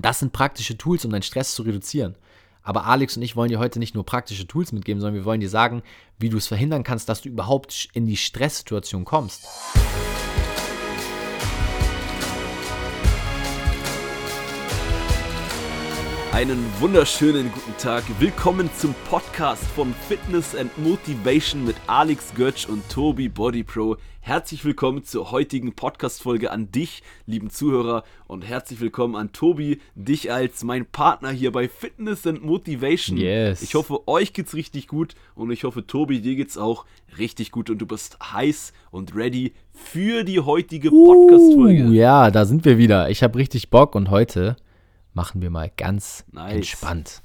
Das sind praktische Tools, um deinen Stress zu reduzieren. Aber Alex und ich wollen dir heute nicht nur praktische Tools mitgeben, sondern wir wollen dir sagen, wie du es verhindern kannst, dass du überhaupt in die Stresssituation kommst. Einen wunderschönen guten Tag. Willkommen zum Podcast von Fitness and Motivation mit Alex Götsch und Tobi Body Pro. Herzlich willkommen zur heutigen Podcast-Folge an dich, lieben Zuhörer, und herzlich willkommen an Tobi, dich als mein Partner hier bei Fitness and Motivation. Yes. Ich hoffe, euch geht's richtig gut und ich hoffe, Tobi, dir geht's auch richtig gut und du bist heiß und ready für die heutige Podcast-Folge. Uh, ja, da sind wir wieder. Ich habe richtig Bock und heute machen wir mal ganz Nice. entspannt.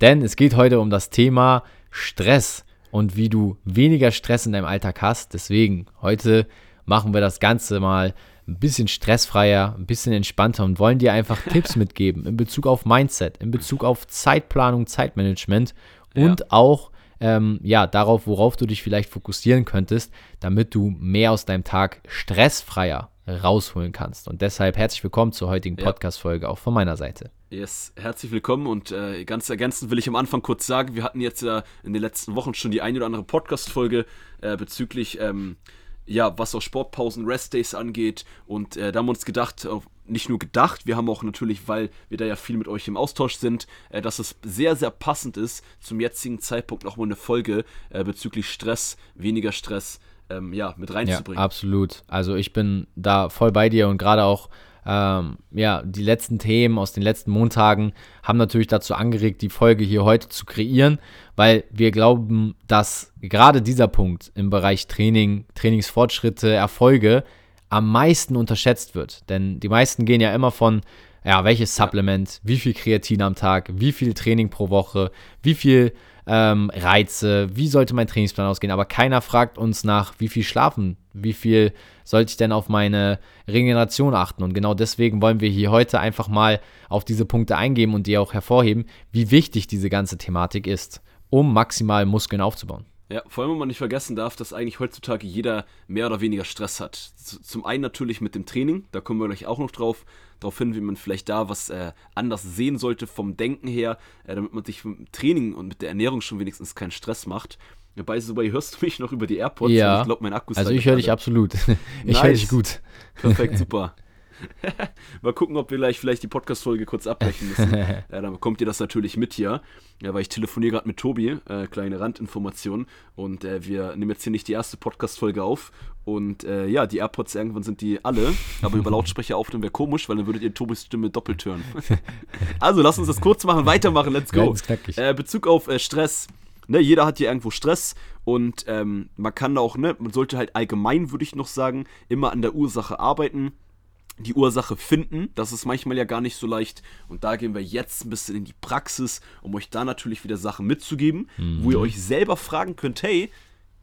Denn es geht heute um das Thema Stress und wie du weniger Stress in deinem Alltag hast. Deswegen, heute machen wir das Ganze mal ein bisschen stressfreier, ein bisschen entspannter und wollen dir einfach Tipps mitgeben in Bezug auf Mindset, in Bezug auf Zeitplanung, Zeitmanagement und Ja. auch ähm, ja, darauf, worauf du dich vielleicht fokussieren könntest, damit du mehr aus deinem Tag stressfreier rausholen kannst. Und deshalb herzlich willkommen zur heutigen. Podcast-Folge auch von meiner Seite. Yes, herzlich willkommen und äh, ganz ergänzend will ich am Anfang kurz sagen, wir hatten jetzt ja in den letzten Wochen schon die eine oder andere Podcast-Folge äh, bezüglich, ähm, ja, was auch Sportpausen, Restdays angeht und äh, da haben wir uns gedacht, äh, nicht nur gedacht, wir haben auch natürlich, weil wir da ja viel mit euch im Austausch sind, äh, dass es sehr, sehr passend ist, zum jetzigen Zeitpunkt nochmal eine Folge äh, bezüglich Stress, weniger Stress, ähm, ja, mit Ja, reinzubringen. absolut. Also ich bin da voll bei dir und gerade auch ähm, ja, die letzten Themen aus den letzten Montagen haben natürlich dazu angeregt, die Folge hier heute zu kreieren, weil wir glauben, dass gerade dieser Punkt im Bereich Training, Trainingsfortschritte, Erfolge am meisten unterschätzt wird. Denn die meisten gehen ja immer von, ja, welches Supplement, wie viel Kreatin am Tag, wie viel Training pro Woche, wie viel ähm, Reize, wie sollte mein Trainingsplan ausgehen, aber keiner fragt uns nach, wie viel schlafen, wie viel sollte ich denn auf meine Regeneration achten. Und genau deswegen wollen wir hier heute einfach mal auf diese Punkte eingehen und dir auch hervorheben, wie wichtig diese ganze Thematik ist, um maximal Muskeln aufzubauen. Ja, vor allem, wenn man nicht vergessen darf, dass eigentlich heutzutage jeder mehr oder weniger Stress hat. Zum einen natürlich mit dem Training, da kommen wir gleich auch noch drauf, darauf hin, wie man vielleicht da was äh, anders sehen sollte vom Denken her, äh, damit man sich dem Training und mit der Ernährung schon wenigstens keinen Stress macht. Dabei dabei hörst du mich noch über die AirPods Ja. und ich glaube, mein Akku ist Also ich höre dich absolut. Ich höre Nice. dich gut. Perfekt, super. Mal gucken, ob wir gleich vielleicht die Podcast-Folge kurz abbrechen müssen. ja, dann bekommt ihr das natürlich mit hier. Ja, weil ich telefoniere gerade mit Tobi, äh, kleine Randinformation. Und äh, wir nehmen jetzt hier nicht die erste Podcast-Folge auf. Und äh, ja, die AirPods irgendwann sind die alle. Aber über Lautsprecher aufnehmen wäre komisch, weil dann würdet ihr Tobis Stimme doppelt hören. also lasst uns das kurz machen, weitermachen, let's go. Äh, Bezug auf äh, Stress. Ne, jeder hat hier irgendwo Stress und ähm, man kann auch, ne, man sollte halt allgemein, würde ich noch sagen, immer an der Ursache arbeiten die Ursache finden. Das ist manchmal ja gar nicht so leicht. Und da gehen wir jetzt ein bisschen in die Praxis, um euch da natürlich wieder Sachen mitzugeben, wo ihr euch selber fragen könnt, hey,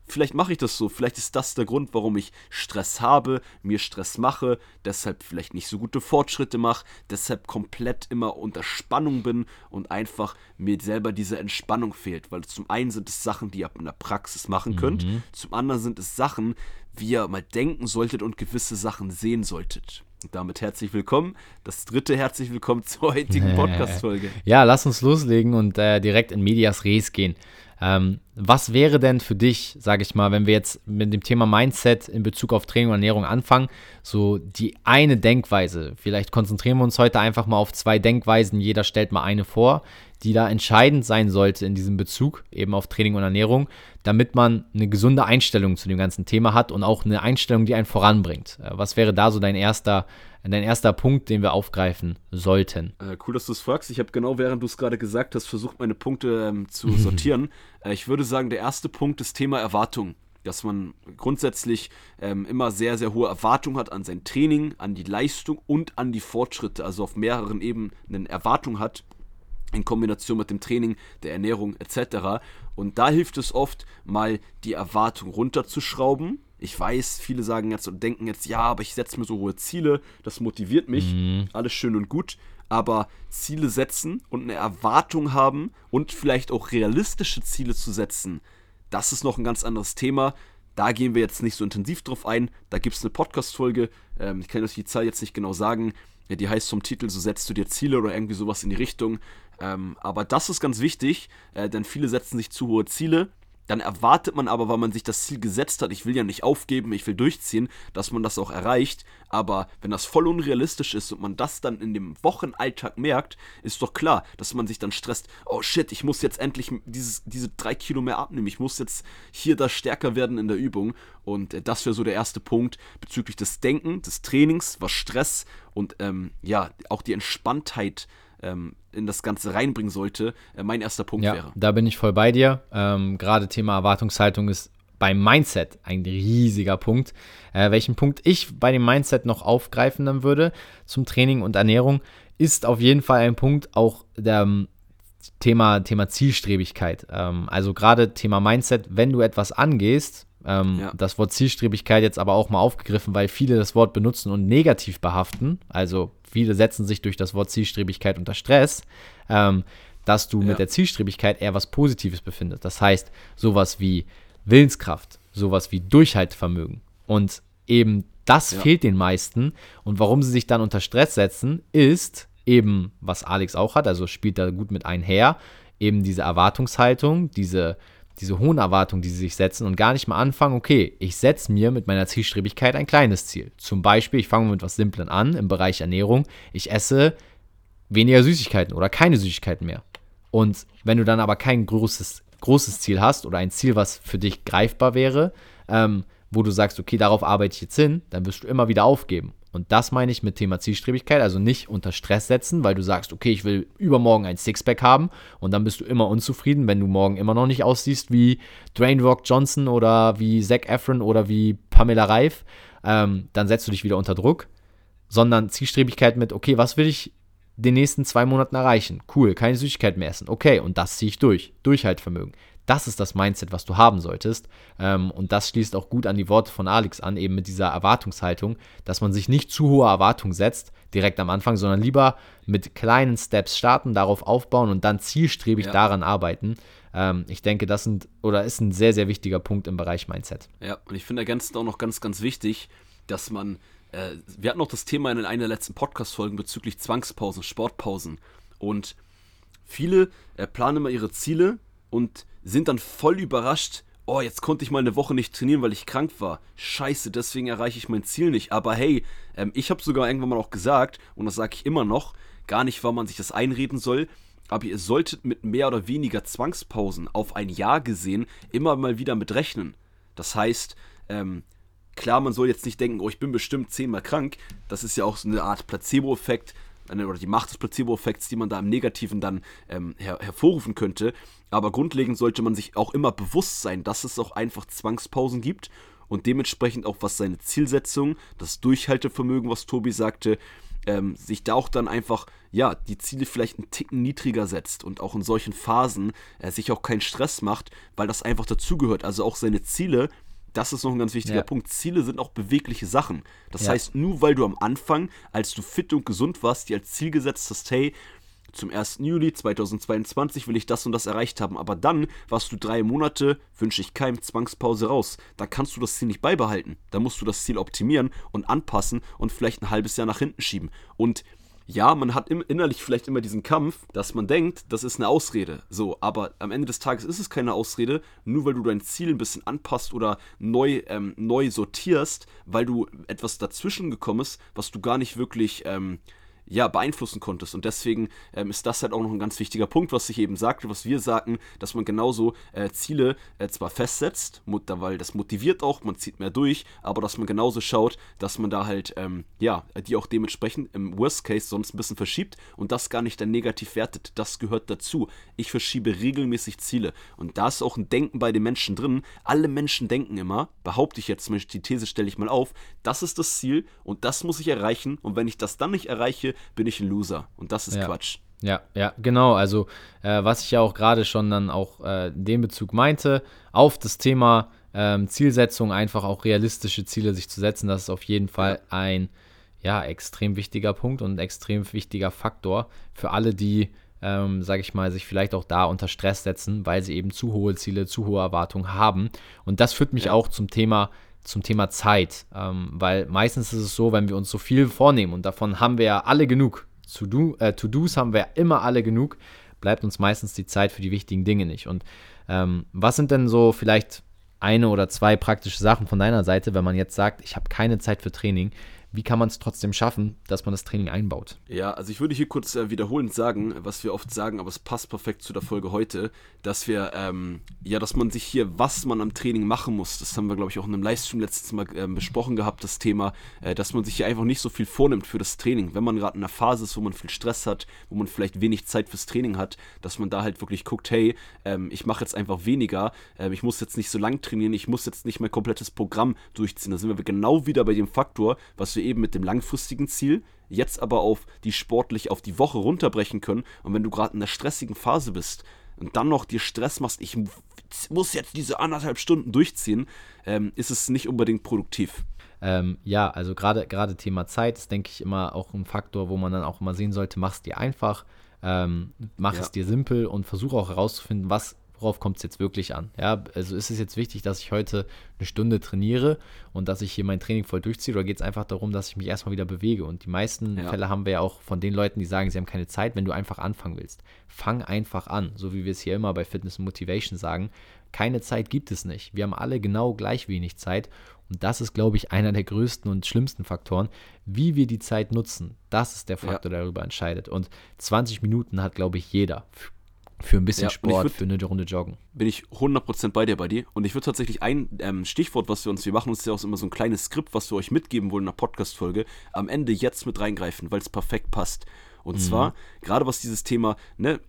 vielleicht mache ich das so, vielleicht ist das der Grund, warum ich Stress habe, mir Stress mache, deshalb vielleicht nicht so gute Fortschritte mache, deshalb komplett immer unter Spannung bin und einfach mir selber diese Entspannung fehlt. Weil zum einen sind es Sachen, die ihr in der Praxis machen könnt, zum anderen sind es Sachen, wie ihr mal denken solltet und gewisse Sachen sehen solltet. Und damit herzlich willkommen. Das dritte herzlich willkommen zur heutigen Podcast-Folge. Ja, lass uns loslegen und äh, direkt in Medias Res gehen. Ähm, was wäre denn für dich, sage ich mal, wenn wir jetzt mit dem Thema Mindset in Bezug auf Training und Ernährung anfangen, so die eine Denkweise? Vielleicht konzentrieren wir uns heute einfach mal auf zwei Denkweisen. Jeder stellt mal eine vor, die da entscheidend sein sollte in diesem Bezug, eben auf Training und Ernährung, damit man eine gesunde Einstellung zu dem ganzen Thema hat und auch eine Einstellung, die einen voranbringt. Äh, was wäre da so dein erster, dein erster Punkt, den wir aufgreifen sollten? Äh, cool, dass du es fragst. Ich habe genau während du es gerade gesagt hast, versucht, meine Punkte ähm, zu sortieren. äh, ich würde sagen, der erste Punkt ist Thema Erwartung. Dass man grundsätzlich ähm, immer sehr, sehr hohe Erwartungen hat an sein Training, an die Leistung und an die Fortschritte. Also auf mehreren Ebenen Erwartung hat in Kombination mit dem Training, der Ernährung etc. Und da hilft es oft, mal die Erwartung runterzuschrauben. Ich weiß, viele sagen jetzt und denken jetzt, ja, aber ich setze mir so hohe Ziele, das motiviert mich, alles schön und gut. Aber Ziele setzen und eine Erwartung haben und vielleicht auch realistische Ziele zu setzen, das ist noch ein ganz anderes Thema. Da gehen wir jetzt nicht so intensiv drauf ein. Da gibt es eine Podcast-Folge. Ähm, ich kann euch die Zahl jetzt nicht genau sagen. Ja, die heißt zum Titel, so setzt du dir Ziele oder irgendwie sowas in die Richtung. Ähm, aber das ist ganz wichtig, äh, denn viele setzen sich zu hohe Ziele dann erwartet man aber, weil man sich das Ziel gesetzt hat, ich will ja nicht aufgeben, ich will durchziehen, dass man das auch erreicht. Aber wenn das voll unrealistisch ist und man das dann in dem Wochenalltag merkt, ist doch klar, dass man sich dann stresst, oh shit, ich muss jetzt endlich dieses, diese drei Kilo mehr abnehmen, ich muss jetzt hier da stärker werden in der Übung. Und äh, das wäre so der erste Punkt bezüglich des Denken, des Trainings, was Stress und ähm, ja, auch die Entspanntheit ähm, in das Ganze reinbringen sollte, äh, mein erster Punkt ja, wäre. Da bin ich voll bei dir. Ähm, Gerade Thema Erwartungshaltung ist beim Mindset ein riesiger Punkt. Äh, welchen Punkt ich bei dem Mindset noch aufgreifen dann würde zum Training und Ernährung, ist auf jeden Fall ein Punkt auch der ähm, Thema, Thema Zielstrebigkeit. Ähm, also gerade Thema Mindset, wenn du etwas angehst, ähm, ja. Das Wort Zielstrebigkeit jetzt aber auch mal aufgegriffen, weil viele das Wort benutzen und negativ behaften. Also viele setzen sich durch das Wort Zielstrebigkeit unter Stress, ähm, dass du ja. mit der Zielstrebigkeit eher was Positives befindest. Das heißt, sowas wie Willenskraft, sowas wie Durchhaltevermögen. Und eben das ja. fehlt den meisten. Und warum sie sich dann unter Stress setzen, ist eben, was Alex auch hat, also spielt da gut mit einher, eben diese Erwartungshaltung, diese diese hohen Erwartungen, die sie sich setzen und gar nicht mal anfangen, okay, ich setze mir mit meiner Zielstrebigkeit ein kleines Ziel. Zum Beispiel, ich fange mit was Simplen an im Bereich Ernährung. Ich esse weniger Süßigkeiten oder keine Süßigkeiten mehr. Und wenn du dann aber kein großes, großes Ziel hast oder ein Ziel, was für dich greifbar wäre, ähm, wo du sagst, okay, darauf arbeite ich jetzt hin, dann wirst du immer wieder aufgeben. Und das meine ich mit Thema Zielstrebigkeit, also nicht unter Stress setzen, weil du sagst, okay, ich will übermorgen ein Sixpack haben und dann bist du immer unzufrieden, wenn du morgen immer noch nicht aussiehst wie Dwayne Rock Johnson oder wie Zac Efron oder wie Pamela Reif, ähm, dann setzt du dich wieder unter Druck, sondern Zielstrebigkeit mit, okay, was will ich den nächsten zwei Monaten erreichen? Cool, keine Süßigkeit mehr essen. Okay, und das ziehe ich durch. Durchhaltvermögen. Das ist das Mindset, was du haben solltest. Ähm, und das schließt auch gut an die Worte von Alex an, eben mit dieser Erwartungshaltung, dass man sich nicht zu hohe Erwartungen setzt, direkt am Anfang, sondern lieber mit kleinen Steps starten, darauf aufbauen und dann zielstrebig ja. daran arbeiten. Ähm, ich denke, das sind oder ist ein sehr, sehr wichtiger Punkt im Bereich Mindset. Ja, und ich finde ergänzend auch noch ganz, ganz wichtig, dass man, äh, wir hatten noch das Thema in einer der letzten Podcast-Folgen bezüglich Zwangspausen, Sportpausen. Und viele äh, planen immer ihre Ziele und sind dann voll überrascht, oh, jetzt konnte ich mal eine Woche nicht trainieren, weil ich krank war. Scheiße, deswegen erreiche ich mein Ziel nicht. Aber hey, ähm, ich habe sogar irgendwann mal auch gesagt, und das sage ich immer noch, gar nicht, weil man sich das einreden soll, aber ihr solltet mit mehr oder weniger Zwangspausen auf ein Jahr gesehen immer mal wieder mit rechnen. Das heißt, ähm, klar, man soll jetzt nicht denken, oh, ich bin bestimmt zehnmal krank. Das ist ja auch so eine Art Placebo-Effekt oder die Macht des Placebo-Effekts, die man da im Negativen dann ähm, her hervorrufen könnte. Aber grundlegend sollte man sich auch immer bewusst sein, dass es auch einfach Zwangspausen gibt und dementsprechend auch was seine Zielsetzung, das Durchhaltevermögen, was Tobi sagte, ähm, sich da auch dann einfach, ja, die Ziele vielleicht einen Ticken niedriger setzt und auch in solchen Phasen äh, sich auch keinen Stress macht, weil das einfach dazugehört. Also auch seine Ziele das ist noch ein ganz wichtiger ja. Punkt. Ziele sind auch bewegliche Sachen. Das ja. heißt, nur weil du am Anfang, als du fit und gesund warst, dir als Ziel gesetzt hast, hey, zum 1. Juli 2022 will ich das und das erreicht haben. Aber dann warst du drei Monate, wünsche ich keinem Zwangspause raus. Da kannst du das Ziel nicht beibehalten. Da musst du das Ziel optimieren und anpassen und vielleicht ein halbes Jahr nach hinten schieben. Und ja, man hat innerlich vielleicht immer diesen Kampf, dass man denkt, das ist eine Ausrede. So, aber am Ende des Tages ist es keine Ausrede, nur weil du dein Ziel ein bisschen anpasst oder neu, ähm, neu sortierst, weil du etwas dazwischen gekommen ist, was du gar nicht wirklich ähm, ja, beeinflussen konntest. Und deswegen ähm, ist das halt auch noch ein ganz wichtiger Punkt, was ich eben sagte, was wir sagten, dass man genauso äh, Ziele äh, zwar festsetzt, weil das motiviert auch, man zieht mehr durch, aber dass man genauso schaut, dass man da halt, ähm, ja, die auch dementsprechend im Worst Case sonst ein bisschen verschiebt und das gar nicht dann negativ wertet. Das gehört dazu. Ich verschiebe regelmäßig Ziele. Und da ist auch ein Denken bei den Menschen drin. Alle Menschen denken immer, behaupte ich jetzt, die These stelle ich mal auf, das ist das Ziel und das muss ich erreichen. Und wenn ich das dann nicht erreiche, bin ich ein Loser. Und das ist ja. Quatsch. Ja, ja, genau. Also, äh, was ich ja auch gerade schon dann auch äh, in dem Bezug meinte, auf das Thema ähm, Zielsetzung, einfach auch realistische Ziele sich zu setzen, das ist auf jeden Fall ein ja, extrem wichtiger Punkt und ein extrem wichtiger Faktor für alle, die, ähm, sage ich mal, sich vielleicht auch da unter Stress setzen, weil sie eben zu hohe Ziele, zu hohe Erwartungen haben. Und das führt mich ja. auch zum Thema zum Thema Zeit, ähm, weil meistens ist es so, wenn wir uns so viel vornehmen und davon haben wir ja alle genug. To-Dos äh, to haben wir immer alle genug, bleibt uns meistens die Zeit für die wichtigen Dinge nicht. Und ähm, was sind denn so vielleicht eine oder zwei praktische Sachen von deiner Seite, wenn man jetzt sagt, ich habe keine Zeit für Training, wie kann man es trotzdem schaffen, dass man das Training einbaut? Ja, also ich würde hier kurz äh, wiederholend sagen, was wir oft sagen, aber es passt perfekt zu der Folge heute, dass wir, ähm, ja, dass man sich hier, was man am Training machen muss, das haben wir, glaube ich, auch in einem Livestream letztes Mal äh, besprochen gehabt, das Thema, äh, dass man sich hier einfach nicht so viel vornimmt für das Training. Wenn man gerade in einer Phase ist, wo man viel Stress hat, wo man vielleicht wenig Zeit fürs Training hat, dass man da halt wirklich guckt, hey, ähm, ich mache jetzt einfach weniger, ähm, ich muss jetzt nicht so lang trainieren, ich muss jetzt nicht mein komplettes Programm durchziehen. Da sind wir genau wieder bei dem Faktor, was wir eben mit dem langfristigen Ziel jetzt aber auf die sportlich auf die Woche runterbrechen können. Und wenn du gerade in einer stressigen Phase bist und dann noch dir Stress machst, ich muss jetzt diese anderthalb Stunden durchziehen, ähm, ist es nicht unbedingt produktiv. Ähm, ja, also gerade gerade Thema Zeit ist, denke ich, immer auch ein Faktor, wo man dann auch immer sehen sollte, mach es dir einfach, ähm, mach ja. es dir simpel und versuche auch herauszufinden, was worauf kommt es jetzt wirklich an? Ja, also ist es jetzt wichtig, dass ich heute eine Stunde trainiere und dass ich hier mein Training voll durchziehe oder geht es einfach darum, dass ich mich erstmal wieder bewege? Und die meisten ja. Fälle haben wir ja auch von den Leuten, die sagen, sie haben keine Zeit, wenn du einfach anfangen willst. Fang einfach an, so wie wir es hier immer bei Fitness und Motivation sagen. Keine Zeit gibt es nicht. Wir haben alle genau gleich wenig Zeit und das ist, glaube ich, einer der größten und schlimmsten Faktoren. Wie wir die Zeit nutzen, das ist der Faktor, ja. der darüber entscheidet. Und 20 Minuten hat, glaube ich, jeder für ein bisschen ja, Sport, würd, für eine Runde Joggen. Bin ich 100% bei dir, bei dir. Und ich würde tatsächlich ein ähm, Stichwort, was wir uns, wir machen uns ja auch immer so ein kleines Skript, was wir euch mitgeben wollen in einer Podcast-Folge, am Ende jetzt mit reingreifen, weil es perfekt passt. Und mhm. zwar, gerade was dieses Thema, ne,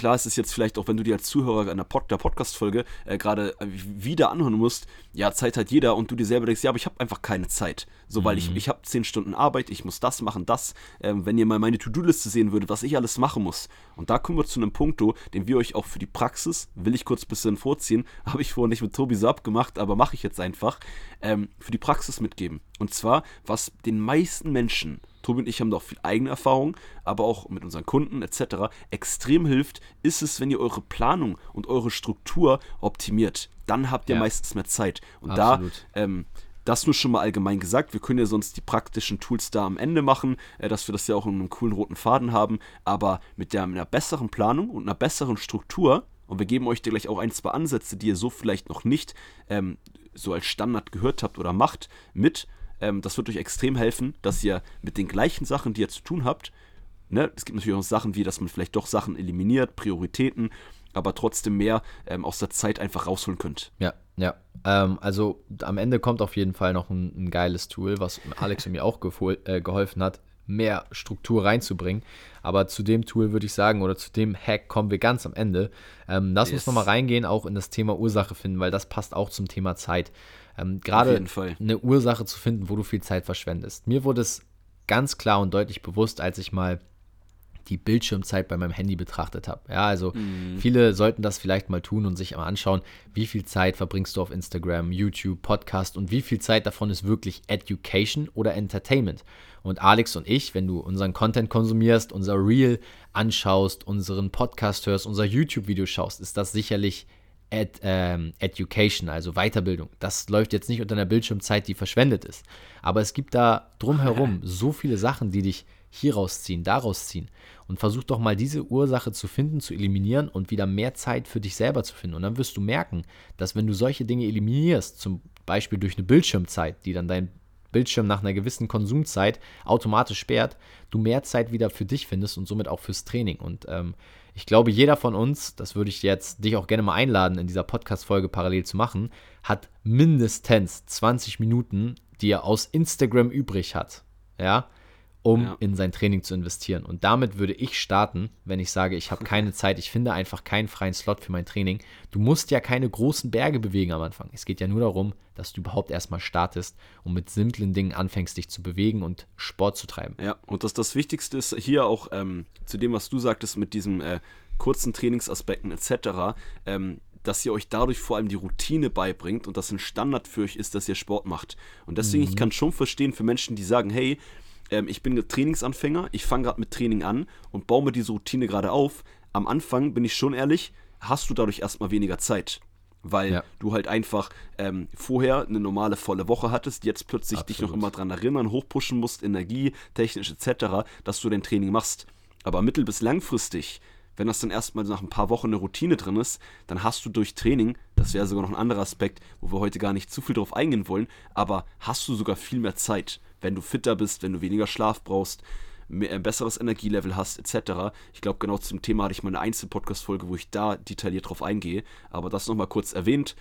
klar ist es jetzt vielleicht auch, wenn du dir als Zuhörer einer Pod, der Podcast-Folge äh, gerade äh, wieder anhören musst, ja, Zeit hat jeder und du dir selber denkst, ja, aber ich habe einfach keine Zeit. So, weil mhm. ich, ich habe zehn Stunden Arbeit, ich muss das machen, das. Ähm, wenn ihr mal meine To-Do-Liste sehen würdet, was ich alles machen muss. Und da kommen wir zu einem Punkt, den wir euch auch für die Praxis, will ich kurz ein bisschen vorziehen, habe ich vorher nicht mit Tobi so abgemacht, aber mache ich jetzt einfach, ähm, für die Praxis mitgeben. Und zwar, was den meisten Menschen Tobi und ich haben da auch viel eigene Erfahrung, aber auch mit unseren Kunden etc. extrem hilft, ist es, wenn ihr eure Planung und eure Struktur optimiert. Dann habt ihr ja. meistens mehr Zeit. Und Absolut. da, ähm, das nur schon mal allgemein gesagt. Wir können ja sonst die praktischen Tools da am Ende machen, äh, dass wir das ja auch in einem coolen roten Faden haben. Aber mit, der, mit einer besseren Planung und einer besseren Struktur, und wir geben euch gleich auch ein, zwei Ansätze, die ihr so vielleicht noch nicht ähm, so als Standard gehört habt oder macht, mit, ähm, das wird euch extrem helfen, dass ihr mit den gleichen Sachen, die ihr zu tun habt, ne, es gibt natürlich auch Sachen wie, dass man vielleicht doch Sachen eliminiert, Prioritäten, aber trotzdem mehr ähm, aus der Zeit einfach rausholen könnt. Ja, ja. Ähm, also am Ende kommt auf jeden Fall noch ein, ein geiles Tool, was Alex und mir auch äh, geholfen hat, mehr Struktur reinzubringen. Aber zu dem Tool würde ich sagen, oder zu dem Hack kommen wir ganz am Ende. Ähm, lass yes. uns nochmal reingehen, auch in das Thema Ursache finden, weil das passt auch zum Thema Zeit. Ähm, Gerade eine Ursache zu finden, wo du viel Zeit verschwendest. Mir wurde es ganz klar und deutlich bewusst, als ich mal die Bildschirmzeit bei meinem Handy betrachtet habe. Ja, also mhm. viele sollten das vielleicht mal tun und sich mal anschauen, wie viel Zeit verbringst du auf Instagram, YouTube, Podcast und wie viel Zeit davon ist wirklich Education oder Entertainment. Und Alex und ich, wenn du unseren Content konsumierst, unser Reel anschaust, unseren Podcast hörst, unser YouTube-Video schaust, ist das sicherlich Ed, ähm, Education, also Weiterbildung. Das läuft jetzt nicht unter einer Bildschirmzeit, die verschwendet ist. Aber es gibt da drumherum so viele Sachen, die dich hier rausziehen, daraus ziehen. Und versuch doch mal diese Ursache zu finden, zu eliminieren und wieder mehr Zeit für dich selber zu finden. Und dann wirst du merken, dass wenn du solche Dinge eliminierst, zum Beispiel durch eine Bildschirmzeit, die dann dein Bildschirm nach einer gewissen Konsumzeit automatisch sperrt, du mehr Zeit wieder für dich findest und somit auch fürs Training. Und ähm, ich glaube, jeder von uns, das würde ich jetzt dich auch gerne mal einladen, in dieser Podcast-Folge parallel zu machen, hat mindestens 20 Minuten, die er aus Instagram übrig hat. Ja, um ja. in sein Training zu investieren. Und damit würde ich starten, wenn ich sage, ich habe keine Zeit, ich finde einfach keinen freien Slot für mein Training. Du musst ja keine großen Berge bewegen am Anfang. Es geht ja nur darum, dass du überhaupt erstmal startest und mit simplen Dingen anfängst, dich zu bewegen und Sport zu treiben. Ja, und das, das Wichtigste ist hier auch ähm, zu dem, was du sagtest mit diesen äh, kurzen Trainingsaspekten etc., ähm, dass ihr euch dadurch vor allem die Routine beibringt und das ein Standard für euch ist, dass ihr Sport macht. Und deswegen, mhm. ich kann schon verstehen für Menschen, die sagen, hey, ähm, ich bin Trainingsanfänger, ich fange gerade mit Training an und baue mir diese Routine gerade auf. Am Anfang, bin ich schon ehrlich, hast du dadurch erstmal weniger Zeit. weil ja. du halt einfach ähm, vorher eine normale volle Woche hattest, jetzt plötzlich Absolut. dich noch immer dran erinnern, hochpushen musst, Energie, technisch etc., dass du dein Training machst. Aber mittel- bis langfristig, wenn das dann erstmal nach ein paar Wochen eine Routine drin ist, dann hast du durch Training, das wäre sogar noch ein anderer Aspekt, wo wir heute gar nicht zu viel drauf eingehen wollen, aber hast du sogar viel mehr Zeit, wenn du fitter bist, wenn du weniger Schlaf brauchst, mehr, ein besseres Energielevel hast, etc. Ich glaube, genau zum Thema hatte ich mal eine Einzelpodcast-Folge, wo ich da detailliert drauf eingehe. Aber das nochmal kurz erwähnt.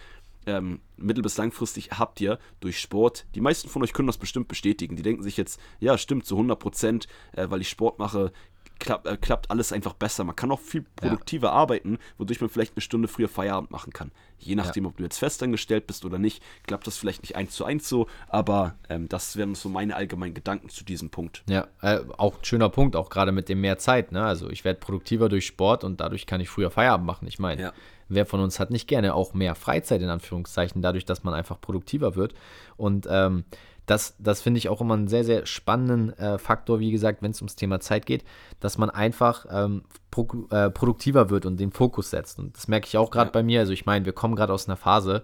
Ähm, mittel- bis langfristig habt ihr durch Sport, die meisten von euch können das bestimmt bestätigen. Die denken sich jetzt, ja, stimmt, zu 100 Prozent, äh, weil ich Sport mache, klapp, äh, klappt alles einfach besser. Man kann auch viel produktiver ja. arbeiten, wodurch man vielleicht eine Stunde früher Feierabend machen kann. Je nachdem, ja. ob du jetzt festangestellt bist oder nicht, klappt das vielleicht nicht eins zu eins so, aber ähm, das wären so meine allgemeinen Gedanken zu diesem Punkt. Ja, äh, auch ein schöner Punkt, auch gerade mit dem mehr Zeit. Ne? Also ich werde produktiver durch Sport und dadurch kann ich früher Feierabend machen. Ich meine, ja. wer von uns hat nicht gerne auch mehr Freizeit in Anführungszeichen, dadurch, dass man einfach produktiver wird. Und ähm, das, das finde ich auch immer einen sehr, sehr spannenden äh, Faktor, wie gesagt, wenn es ums Thema Zeit geht, dass man einfach ähm, pro, äh, produktiver wird und den Fokus setzt. Und das merke ich auch gerade ja. bei mir. Also ich meine, wir kommen gerade aus einer Phase,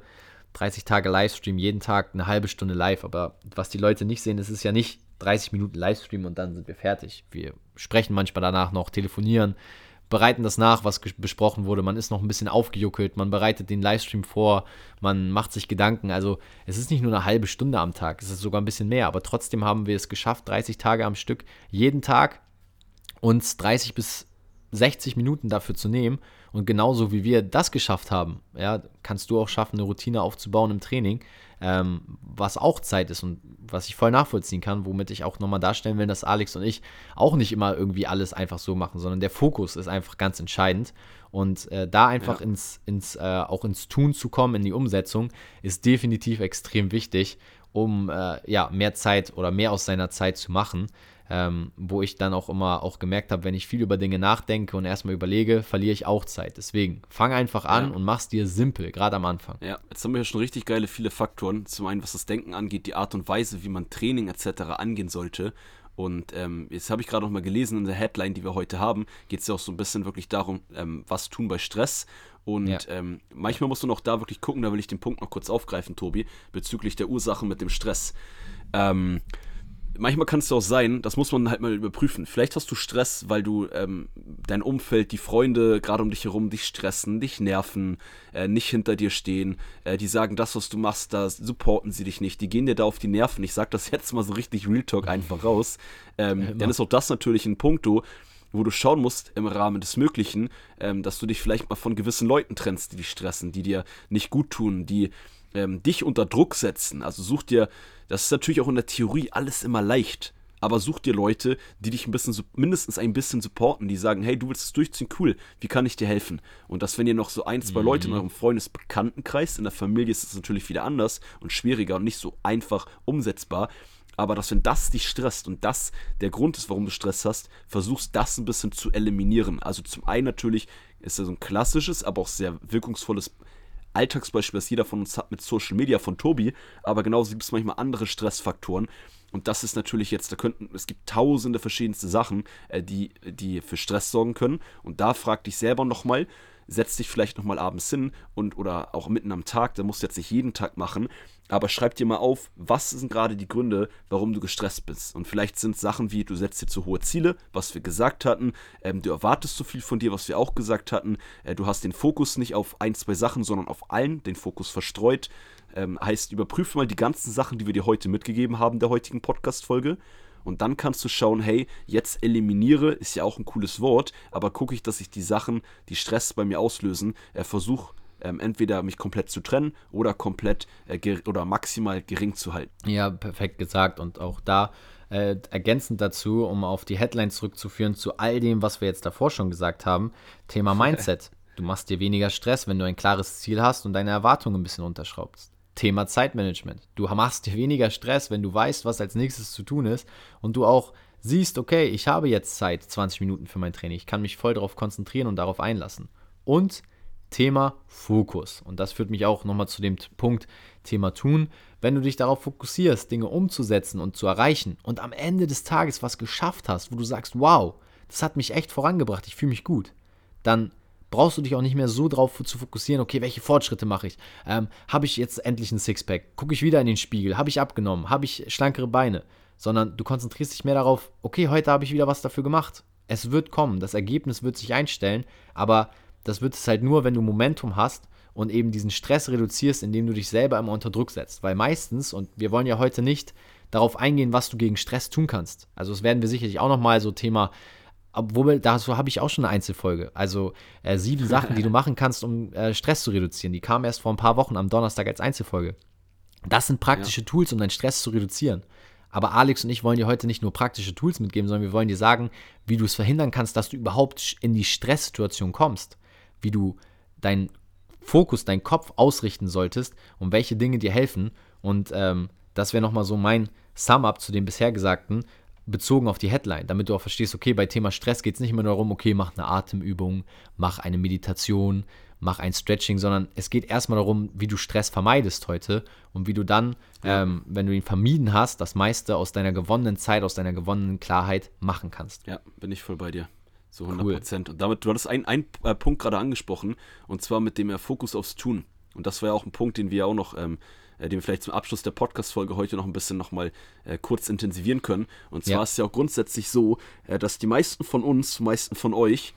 30 Tage Livestream, jeden Tag eine halbe Stunde live. Aber was die Leute nicht sehen, ist es ja nicht 30 Minuten Livestream und dann sind wir fertig. Wir sprechen manchmal danach noch, telefonieren, bereiten das nach, was besprochen wurde. Man ist noch ein bisschen aufgejuckelt, man bereitet den Livestream vor, man macht sich Gedanken. Also es ist nicht nur eine halbe Stunde am Tag, es ist sogar ein bisschen mehr, aber trotzdem haben wir es geschafft, 30 Tage am Stück, jeden Tag uns 30 bis 60 Minuten dafür zu nehmen. Und genauso wie wir das geschafft haben, ja, kannst du auch schaffen, eine Routine aufzubauen im Training, ähm, was auch Zeit ist und was ich voll nachvollziehen kann, womit ich auch nochmal darstellen will, dass Alex und ich auch nicht immer irgendwie alles einfach so machen, sondern der Fokus ist einfach ganz entscheidend. Und äh, da einfach ja. ins, ins, äh, auch ins Tun zu kommen, in die Umsetzung, ist definitiv extrem wichtig, um äh, ja, mehr Zeit oder mehr aus seiner Zeit zu machen ähm, wo ich dann auch immer auch gemerkt habe, wenn ich viel über Dinge nachdenke und erstmal überlege, verliere ich auch Zeit. Deswegen fang einfach an ja. und mach's dir simpel, gerade am Anfang. Ja, jetzt haben wir ja schon richtig geile viele Faktoren. Zum einen, was das Denken angeht, die Art und Weise, wie man Training etc. angehen sollte. Und ähm, jetzt habe ich gerade noch mal gelesen in der Headline, die wir heute haben, geht es ja auch so ein bisschen wirklich darum, ähm, was tun bei Stress. Und ja. ähm, manchmal musst du noch da wirklich gucken, da will ich den Punkt noch kurz aufgreifen, Tobi, bezüglich der Ursachen mit dem Stress. Ähm, manchmal kann es auch sein, das muss man halt mal überprüfen. Vielleicht hast du Stress, weil du ähm, dein Umfeld, die Freunde gerade um dich herum dich stressen, dich nerven, äh, nicht hinter dir stehen. Äh, die sagen, das, was du machst, da supporten sie dich nicht. Die gehen dir da auf die Nerven. Ich sag das jetzt mal so richtig Real Talk einfach raus. Ähm, ja, dann ist auch das natürlich ein Punkt, du, wo du schauen musst im Rahmen des Möglichen, ähm, dass du dich vielleicht mal von gewissen Leuten trennst, die dich stressen, die dir nicht gut tun, die ähm, dich unter Druck setzen. Also such dir, das ist natürlich auch in der Theorie alles immer leicht, aber such dir Leute, die dich ein bisschen, mindestens ein bisschen supporten, die sagen, hey, du willst es durchziehen, cool, wie kann ich dir helfen? Und dass, wenn ihr noch so ein, zwei mhm. Leute in eurem Freundesbekanntenkreis, in der Familie ist es natürlich wieder anders und schwieriger und nicht so einfach umsetzbar, aber dass wenn das dich stresst und das der Grund ist, warum du Stress hast, versuchst das ein bisschen zu eliminieren. Also zum einen natürlich ist ja so ein klassisches, aber auch sehr wirkungsvolles Alltagsbeispiel, das jeder von uns hat mit Social Media von Tobi, aber genauso gibt es manchmal andere Stressfaktoren. Und das ist natürlich jetzt, da könnten, es gibt tausende verschiedenste Sachen, äh, die, die für Stress sorgen können. Und da frag dich selber nochmal, setz dich vielleicht nochmal abends hin und oder auch mitten am Tag, da musst du jetzt nicht jeden Tag machen, aber schreib dir mal auf, was sind gerade die Gründe, warum du gestresst bist. Und vielleicht sind Sachen wie, du setzt dir zu hohe Ziele, was wir gesagt hatten, ähm, du erwartest zu viel von dir, was wir auch gesagt hatten, äh, du hast den Fokus nicht auf ein, zwei Sachen, sondern auf allen, den Fokus verstreut. Ähm, heißt, überprüfe mal die ganzen Sachen, die wir dir heute mitgegeben haben, der heutigen Podcast-Folge. Und dann kannst du schauen, hey, jetzt eliminiere, ist ja auch ein cooles Wort, aber gucke ich, dass ich die Sachen, die Stress bei mir auslösen, äh, versuche ähm, entweder mich komplett zu trennen oder komplett äh, oder maximal gering zu halten. Ja, perfekt gesagt. Und auch da äh, ergänzend dazu, um auf die Headline zurückzuführen, zu all dem, was wir jetzt davor schon gesagt haben, Thema Mindset. Du machst dir weniger Stress, wenn du ein klares Ziel hast und deine Erwartungen ein bisschen unterschraubst. Thema Zeitmanagement. Du machst dir weniger Stress, wenn du weißt, was als nächstes zu tun ist und du auch siehst, okay, ich habe jetzt Zeit, 20 Minuten für mein Training. Ich kann mich voll darauf konzentrieren und darauf einlassen. Und Thema Fokus. Und das führt mich auch nochmal zu dem Punkt Thema Tun. Wenn du dich darauf fokussierst, Dinge umzusetzen und zu erreichen und am Ende des Tages was geschafft hast, wo du sagst, wow, das hat mich echt vorangebracht, ich fühle mich gut, dann brauchst du dich auch nicht mehr so drauf zu fokussieren, okay, welche Fortschritte mache ich? Ähm, habe ich jetzt endlich ein Sixpack? Gucke ich wieder in den Spiegel? Habe ich abgenommen? Habe ich schlankere Beine? Sondern du konzentrierst dich mehr darauf, okay, heute habe ich wieder was dafür gemacht. Es wird kommen, das Ergebnis wird sich einstellen, aber das wird es halt nur, wenn du Momentum hast und eben diesen Stress reduzierst, indem du dich selber immer unter Druck setzt. Weil meistens, und wir wollen ja heute nicht darauf eingehen, was du gegen Stress tun kannst. Also das werden wir sicherlich auch nochmal so Thema, obwohl dazu habe ich auch schon eine Einzelfolge. Also äh, sieben Sachen, die du machen kannst, um äh, Stress zu reduzieren. Die kamen erst vor ein paar Wochen am Donnerstag als Einzelfolge. Das sind praktische ja. Tools, um deinen Stress zu reduzieren. Aber Alex und ich wollen dir heute nicht nur praktische Tools mitgeben, sondern wir wollen dir sagen, wie du es verhindern kannst, dass du überhaupt in die Stresssituation kommst. Wie du deinen Fokus, deinen Kopf ausrichten solltest und welche Dinge dir helfen. Und ähm, das wäre nochmal so mein Sum-up zu dem bisher Gesagten, bezogen auf die Headline, damit du auch verstehst, okay, bei Thema Stress geht es nicht immer darum, okay, mach eine Atemübung, mach eine Meditation, mach ein Stretching, sondern es geht erstmal darum, wie du Stress vermeidest heute und wie du dann, ja. ähm, wenn du ihn vermieden hast, das meiste aus deiner gewonnenen Zeit, aus deiner gewonnenen Klarheit machen kannst. Ja, bin ich voll bei dir. So 100 Prozent. Cool. Und damit, du hattest einen, einen äh, Punkt gerade angesprochen, und zwar mit dem äh, Fokus aufs Tun. Und das war ja auch ein Punkt, den wir auch noch, ähm, äh, den wir vielleicht zum Abschluss der Podcast-Folge heute noch ein bisschen nochmal äh, kurz intensivieren können. Und zwar ja. ist es ja auch grundsätzlich so, äh, dass die meisten von uns, meisten von euch,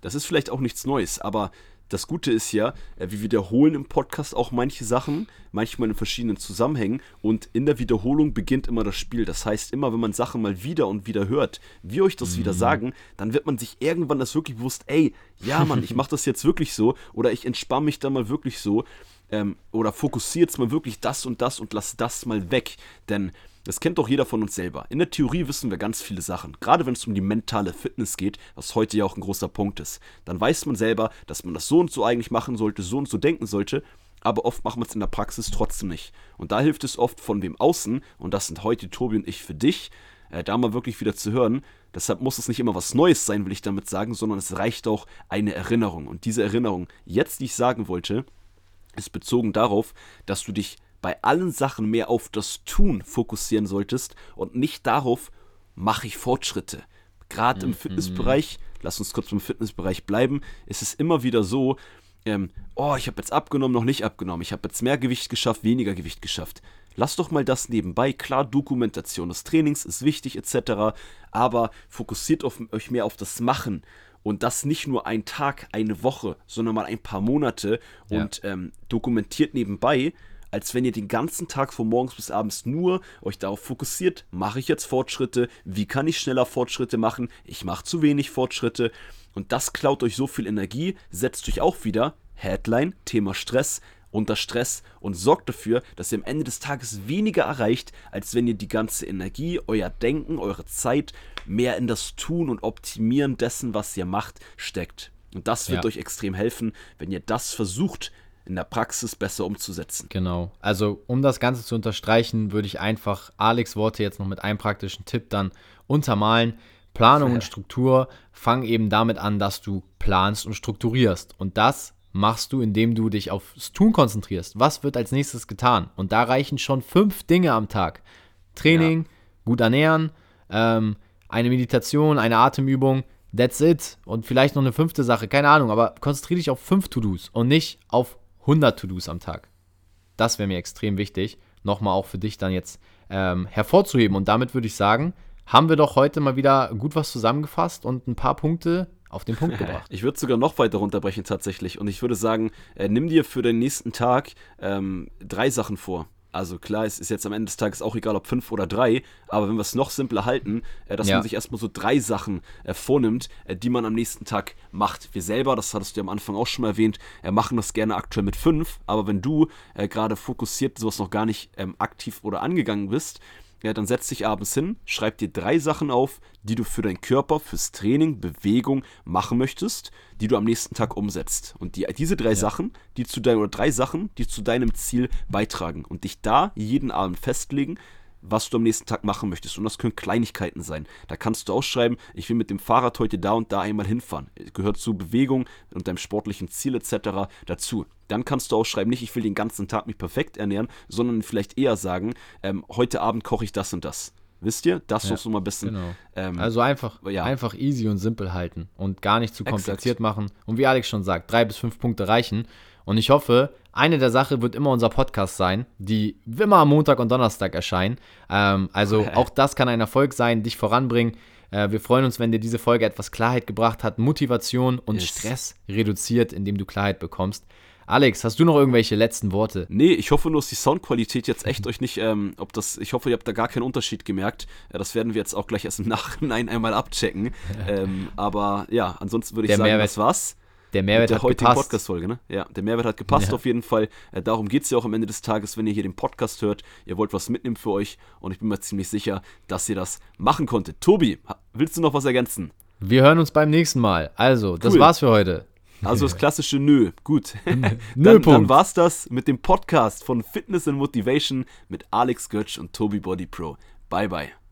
das ist vielleicht auch nichts Neues, aber das Gute ist ja, äh, wir wiederholen im Podcast auch manche Sachen, manchmal in verschiedenen Zusammenhängen und in der Wiederholung beginnt immer das Spiel. Das heißt, immer wenn man Sachen mal wieder und wieder hört, wir euch das mhm. wieder sagen, dann wird man sich irgendwann das wirklich bewusst, ey, ja Mann, ich mache das jetzt wirklich so oder ich entspanne mich da mal wirklich so ähm, oder fokussiert mal wirklich das und das und lass das mal weg, denn das kennt doch jeder von uns selber. In der Theorie wissen wir ganz viele Sachen. Gerade wenn es um die mentale Fitness geht, was heute ja auch ein großer Punkt ist. Dann weiß man selber, dass man das so und so eigentlich machen sollte, so und so denken sollte. Aber oft macht man es in der Praxis trotzdem nicht. Und da hilft es oft von wem außen, und das sind heute Tobi und ich für dich, äh, da mal wirklich wieder zu hören. Deshalb muss es nicht immer was Neues sein, will ich damit sagen, sondern es reicht auch eine Erinnerung. Und diese Erinnerung, jetzt die ich sagen wollte, ist bezogen darauf, dass du dich bei allen Sachen mehr auf das Tun fokussieren solltest und nicht darauf, mache ich Fortschritte. Gerade im mhm. Fitnessbereich, lass uns kurz beim Fitnessbereich bleiben, ist es immer wieder so, ähm, oh, ich habe jetzt abgenommen, noch nicht abgenommen, ich habe jetzt mehr Gewicht geschafft, weniger Gewicht geschafft. Lass doch mal das nebenbei. Klar, Dokumentation des Trainings ist wichtig etc. Aber fokussiert auf, euch mehr auf das Machen. Und das nicht nur ein Tag, eine Woche, sondern mal ein paar Monate. Und ja. ähm, dokumentiert nebenbei als wenn ihr den ganzen Tag von morgens bis abends nur euch darauf fokussiert, mache ich jetzt Fortschritte, wie kann ich schneller Fortschritte machen, ich mache zu wenig Fortschritte und das klaut euch so viel Energie, setzt euch auch wieder, Headline, Thema Stress, unter Stress und sorgt dafür, dass ihr am Ende des Tages weniger erreicht, als wenn ihr die ganze Energie, euer Denken, eure Zeit mehr in das Tun und Optimieren dessen, was ihr macht, steckt. Und das wird ja. euch extrem helfen, wenn ihr das versucht, in der Praxis besser umzusetzen. Genau. Also, um das Ganze zu unterstreichen, würde ich einfach Alex Worte jetzt noch mit einem praktischen Tipp dann untermalen. Planung und Struktur fang eben damit an, dass du planst und strukturierst. Und das machst du, indem du dich aufs Tun konzentrierst. Was wird als nächstes getan? Und da reichen schon fünf Dinge am Tag. Training, ja. gut ernähren, ähm, eine Meditation, eine Atemübung, that's it. Und vielleicht noch eine fünfte Sache, keine Ahnung, aber konzentriere dich auf fünf To-Dos und nicht auf 100 To-Dos am Tag. Das wäre mir extrem wichtig, nochmal auch für dich dann jetzt ähm, hervorzuheben. Und damit würde ich sagen, haben wir doch heute mal wieder gut was zusammengefasst und ein paar Punkte auf den Punkt gebracht. Ich würde sogar noch weiter runterbrechen tatsächlich. Und ich würde sagen, äh, nimm dir für den nächsten Tag ähm, drei Sachen vor. Also klar, es ist jetzt am Ende des Tages auch egal, ob fünf oder drei, aber wenn wir es noch simpler halten, äh, dass ja. man sich erstmal so drei Sachen äh, vornimmt, äh, die man am nächsten Tag macht. Wir selber, das hattest du am Anfang auch schon mal erwähnt, äh, machen das gerne aktuell mit fünf, aber wenn du äh, gerade fokussiert sowas noch gar nicht ähm, aktiv oder angegangen bist, ja, dann setz dich abends hin, schreib dir drei Sachen auf, die du für deinen Körper, fürs Training, Bewegung machen möchtest, die du am nächsten Tag umsetzt. Und die, diese drei ja. Sachen, die zu deinem, oder drei Sachen, die zu deinem Ziel beitragen. Und dich da jeden Abend festlegen, was du am nächsten Tag machen möchtest. Und das können Kleinigkeiten sein. Da kannst du ausschreiben, ich will mit dem Fahrrad heute da und da einmal hinfahren. Gehört zu Bewegung und deinem sportlichen Ziel etc. dazu. Dann kannst du ausschreiben, nicht ich will den ganzen Tag mich perfekt ernähren, sondern vielleicht eher sagen, ähm, heute Abend koche ich das und das wisst ihr? Das Ja, muss mal ein bisschen. Genau. Ähm, Also einfach, ja. einfach easy und simpel halten und gar nicht zu Exakt. kompliziert machen. Und wie Alex schon sagt, drei bis fünf Punkte reichen. Und ich hoffe, eine der Sachen wird immer unser Podcast sein, die immer am Montag und Donnerstag erscheinen. Ähm, also auch das kann ein Erfolg sein, dich voranbringen. Äh, wir freuen uns, wenn dir diese Folge etwas Klarheit gebracht hat, Motivation und Yes. Stress reduziert, indem du Klarheit bekommst. Alex, hast du noch irgendwelche letzten Worte? Nee, ich hoffe nur, dass die Soundqualität jetzt echt euch nicht, ähm, ob das, ich hoffe, ihr habt da gar keinen Unterschied gemerkt. Ja, das werden wir jetzt auch gleich erst im Nachhinein einmal abchecken. ähm, aber ja, ansonsten würde ich Der sagen, Mehrwert das war's. Der Mehrwert der hat heutigen gepasst. Podcast-Folge, ne? Ja, der Mehrwert hat gepasst Ja. auf jeden Fall. Äh, darum geht es ja auch am Ende des Tages, wenn ihr hier den Podcast hört. Ihr wollt was mitnehmen für euch und ich bin mir ziemlich sicher, dass ihr das machen konntet. Tobi, willst du noch was ergänzen? Wir hören uns beim nächsten Mal. Also, das Cool. war's für heute. Also das klassische Nö. Gut. Nö, dann, dann Punkt. war's das mit dem Podcast von Fitness and Motivation mit Alex Götsch und Tobi Body Pro. Bye bye.